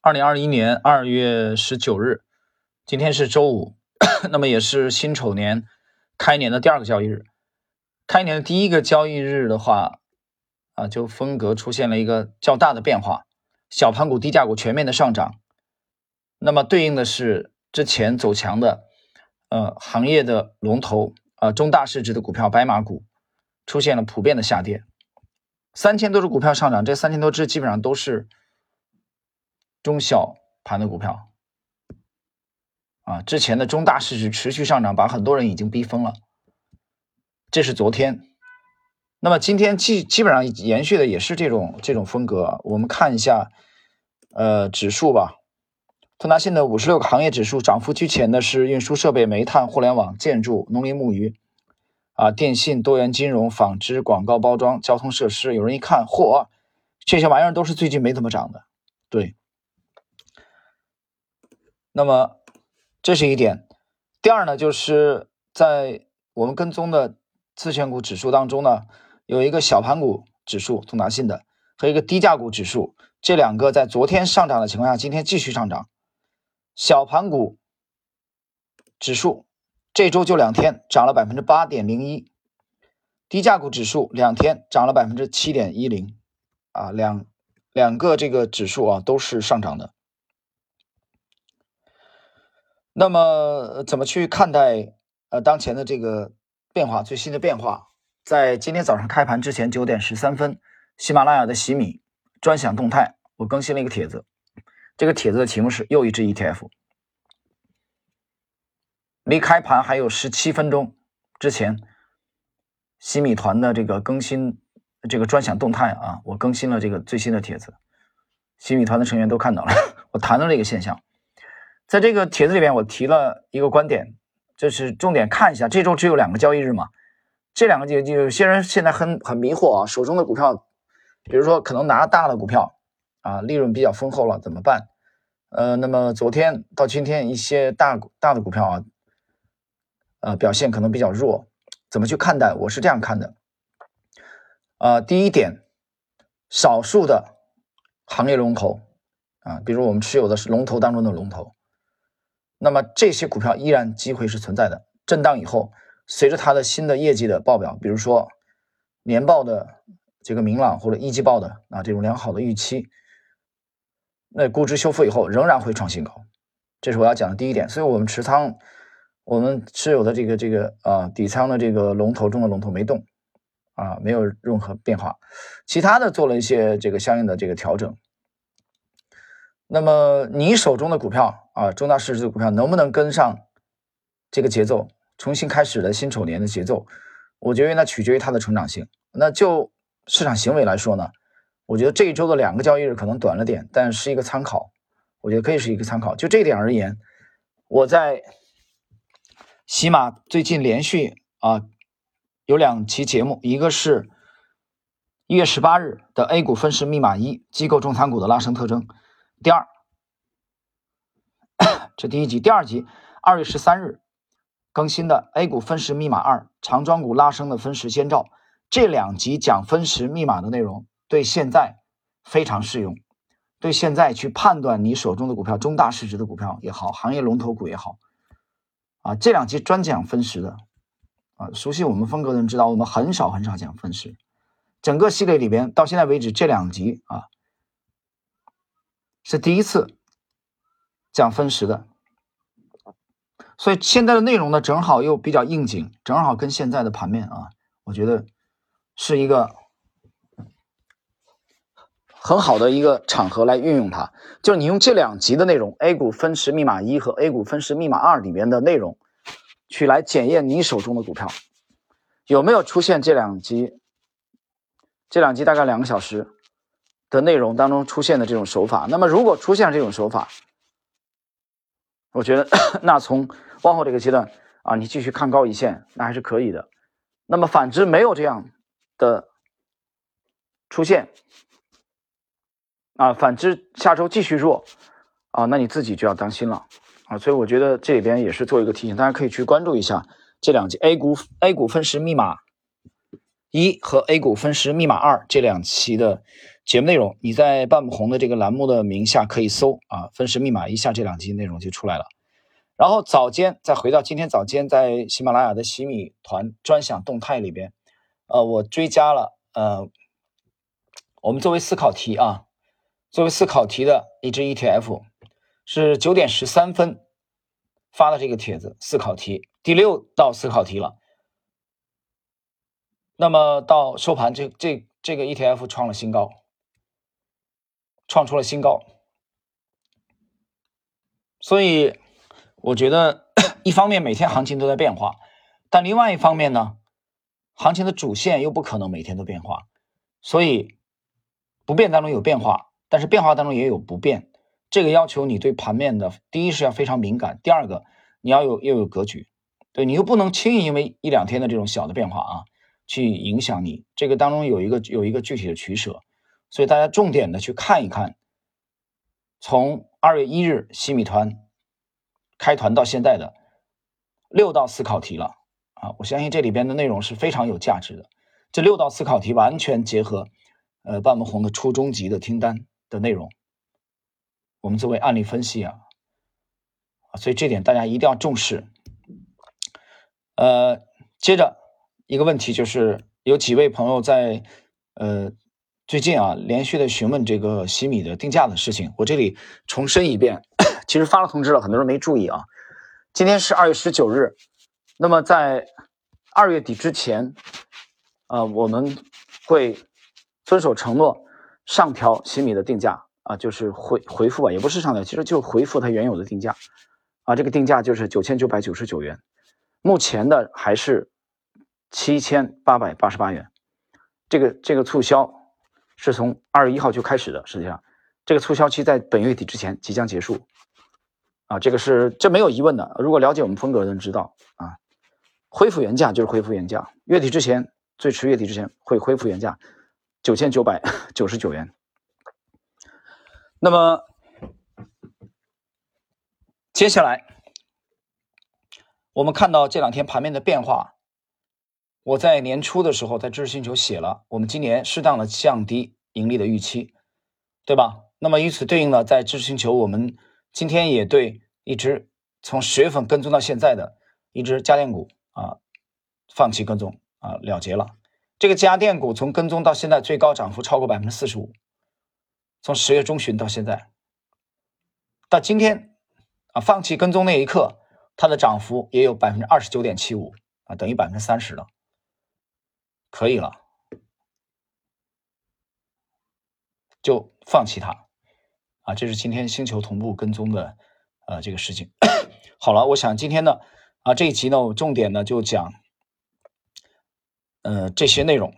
二零二一年二月十九日，今天是周五，那么也是辛丑年开年的第二个交易日。开年的第一个交易日的话，啊，就风格出现了一个较大的变化，小盘股、低价股全面的上涨。那么对应的是之前走强的，呃，行业的龙头呃，中大市值的股票、白马股出现了普遍的下跌。三千多只股票上涨，这三千多只基本上都是。中小盘的股票，啊，之前的中大市值持续上涨，把很多人已经逼疯了。这是昨天，那么今天基基本上延续的也是这种这种风格。我们看一下，呃，指数吧。通达信的五十六个行业指数涨幅居前的是运输设备、煤炭、互联网、建筑、农林牧渔，啊，电信、多元金融、纺织、广告包装、交通设施。有人一看，嚯，这些玩意儿都是最近没怎么涨的，对。那么，这是一点。第二呢，就是在我们跟踪的自选股指数当中呢，有一个小盘股指数，通达信的，和一个低价股指数，这两个在昨天上涨的情况下，今天继续上涨。小盘股指数这周就两天涨了百分之八点零一，低价股指数两天涨了百分之七点一零，啊，两两个这个指数啊都是上涨的。那么怎么去看待呃当前的这个变化？最新的变化，在今天早上开盘之前九点十三分，喜马拉雅的喜米专享动态，我更新了一个帖子。这个帖子的题目是又一只 ETF。离开盘还有十七分钟之前，喜米团的这个更新这个专享动态啊，我更新了这个最新的帖子，喜米团的成员都看到了，我谈了这个现象。在这个帖子里边，我提了一个观点，就是重点看一下，这周只有两个交易日嘛，这两个就有些人现在很很迷惑啊，手中的股票，比如说可能拿大的股票啊，利润比较丰厚了，怎么办？呃，那么昨天到今天一些大大的股票啊，呃，表现可能比较弱，怎么去看待？我是这样看的，呃，第一点，少数的行业龙头啊，比如我们持有的是龙头当中的龙头。那么这些股票依然机会是存在的，震荡以后，随着它的新的业绩的报表，比如说年报的这个明朗或者一季报的啊这种良好的预期，那估值修复以后仍然会创新高，这是我要讲的第一点。所以，我们持仓，我们持有的这个这个啊底仓的这个龙头中的龙头没动啊，没有任何变化，其他的做了一些这个相应的这个调整。那么你手中的股票啊，中大市值的股票能不能跟上这个节奏，重新开始的辛丑年的节奏？我觉得那取决于它的成长性。那就市场行为来说呢，我觉得这一周的两个交易日可能短了点，但是一个参考，我觉得可以是一个参考。就这点而言，我在喜马最近连续啊有两期节目，一个是一月十八日的 A 股分时密码一机构重仓股的拉升特征。第二，这第一集，第二集，二月十三日更新的 A 股分时密码二长庄股拉升的分时先兆，这两集讲分时密码的内容，对现在非常适用，对现在去判断你手中的股票中大市值的股票也好，行业龙头股也好，啊，这两集专讲分时的，啊，熟悉我们风格的人知道，我们很少很少讲分时，整个系列里边到现在为止这两集啊。是第一次讲分时的，所以现在的内容呢，正好又比较应景，正好跟现在的盘面啊，我觉得是一个很好的一个场合来运用它。就是你用这两集的内容，A 股分时密码一和 A 股分时密码二里面的内容，去来检验你手中的股票有没有出现这两集，这两集大概两个小时。的内容当中出现的这种手法，那么如果出现这种手法，我觉得 那从往后这个阶段啊，你继续看高一线，那还是可以的。那么反之没有这样的出现啊，反之下周继续弱啊，那你自己就要当心了啊。所以我觉得这里边也是做一个提醒，大家可以去关注一下这两期 A 股 A 股分时密码一和 A 股分时密码二这两期的。节目内容，你在半亩红的这个栏目的名下可以搜啊，分时密码一下这两集内容就出来了。然后早间再回到今天早间在喜马拉雅的喜米团专享动态里边，呃，我追加了呃，我们作为思考题啊，作为思考题的一只 ETF 是九点十三分发的这个帖子，思考题第六道思考题了。那么到收盘，这这这个 ETF 创了新高。创出了新高，所以我觉得 一方面每天行情都在变化，但另外一方面呢，行情的主线又不可能每天都变化，所以不变当中有变化，但是变化当中也有不变。这个要求你对盘面的第一是要非常敏感，第二个你要有又有格局，对你又不能轻易因为一两天的这种小的变化啊，去影响你这个当中有一个有一个具体的取舍。所以大家重点的去看一看，从二月一日西米团开团到现在的六道思考题了啊！我相信这里边的内容是非常有价值的。这六道思考题完全结合呃半亩红的初中级的听单的内容，我们作为案例分析啊啊！所以这点大家一定要重视。呃，接着一个问题就是有几位朋友在呃。最近啊，连续的询问这个洗米的定价的事情，我这里重申一遍。其实发了通知了，很多人没注意啊。今天是二月十九日，那么在二月底之前，啊，我们会遵守承诺，上调洗米的定价啊，就是回回复吧，也不是上调，其实就回复它原有的定价啊。这个定价就是九千九百九十九元，目前的还是七千八百八十八元。这个这个促销。是从二月一号就开始的，实际上，这个促销期在本月底之前即将结束，啊，这个是这没有疑问的。如果了解我们风格的人知道啊，恢复原价就是恢复原价，月底之前最迟月底之前会恢复原价，九千九百 九十九元。那么接下来我们看到这两天盘面的变化。我在年初的时候在知识星球写了，我们今年适当的降低盈利的预期，对吧？那么与此对应呢，在知识星球，我们今天也对一只从十月份跟踪到现在的一只家电股啊，放弃跟踪啊，了结了。这个家电股从跟踪到现在最高涨幅超过百分之四十五，从十月中旬到现在，到今天啊，放弃跟踪那一刻，它的涨幅也有百分之二十九点七五啊，等于百分之三十了。可以了，就放弃它啊！这是今天星球同步跟踪的呃这个事情。好了，我想今天呢啊这一集呢，我重点呢就讲呃这些内容。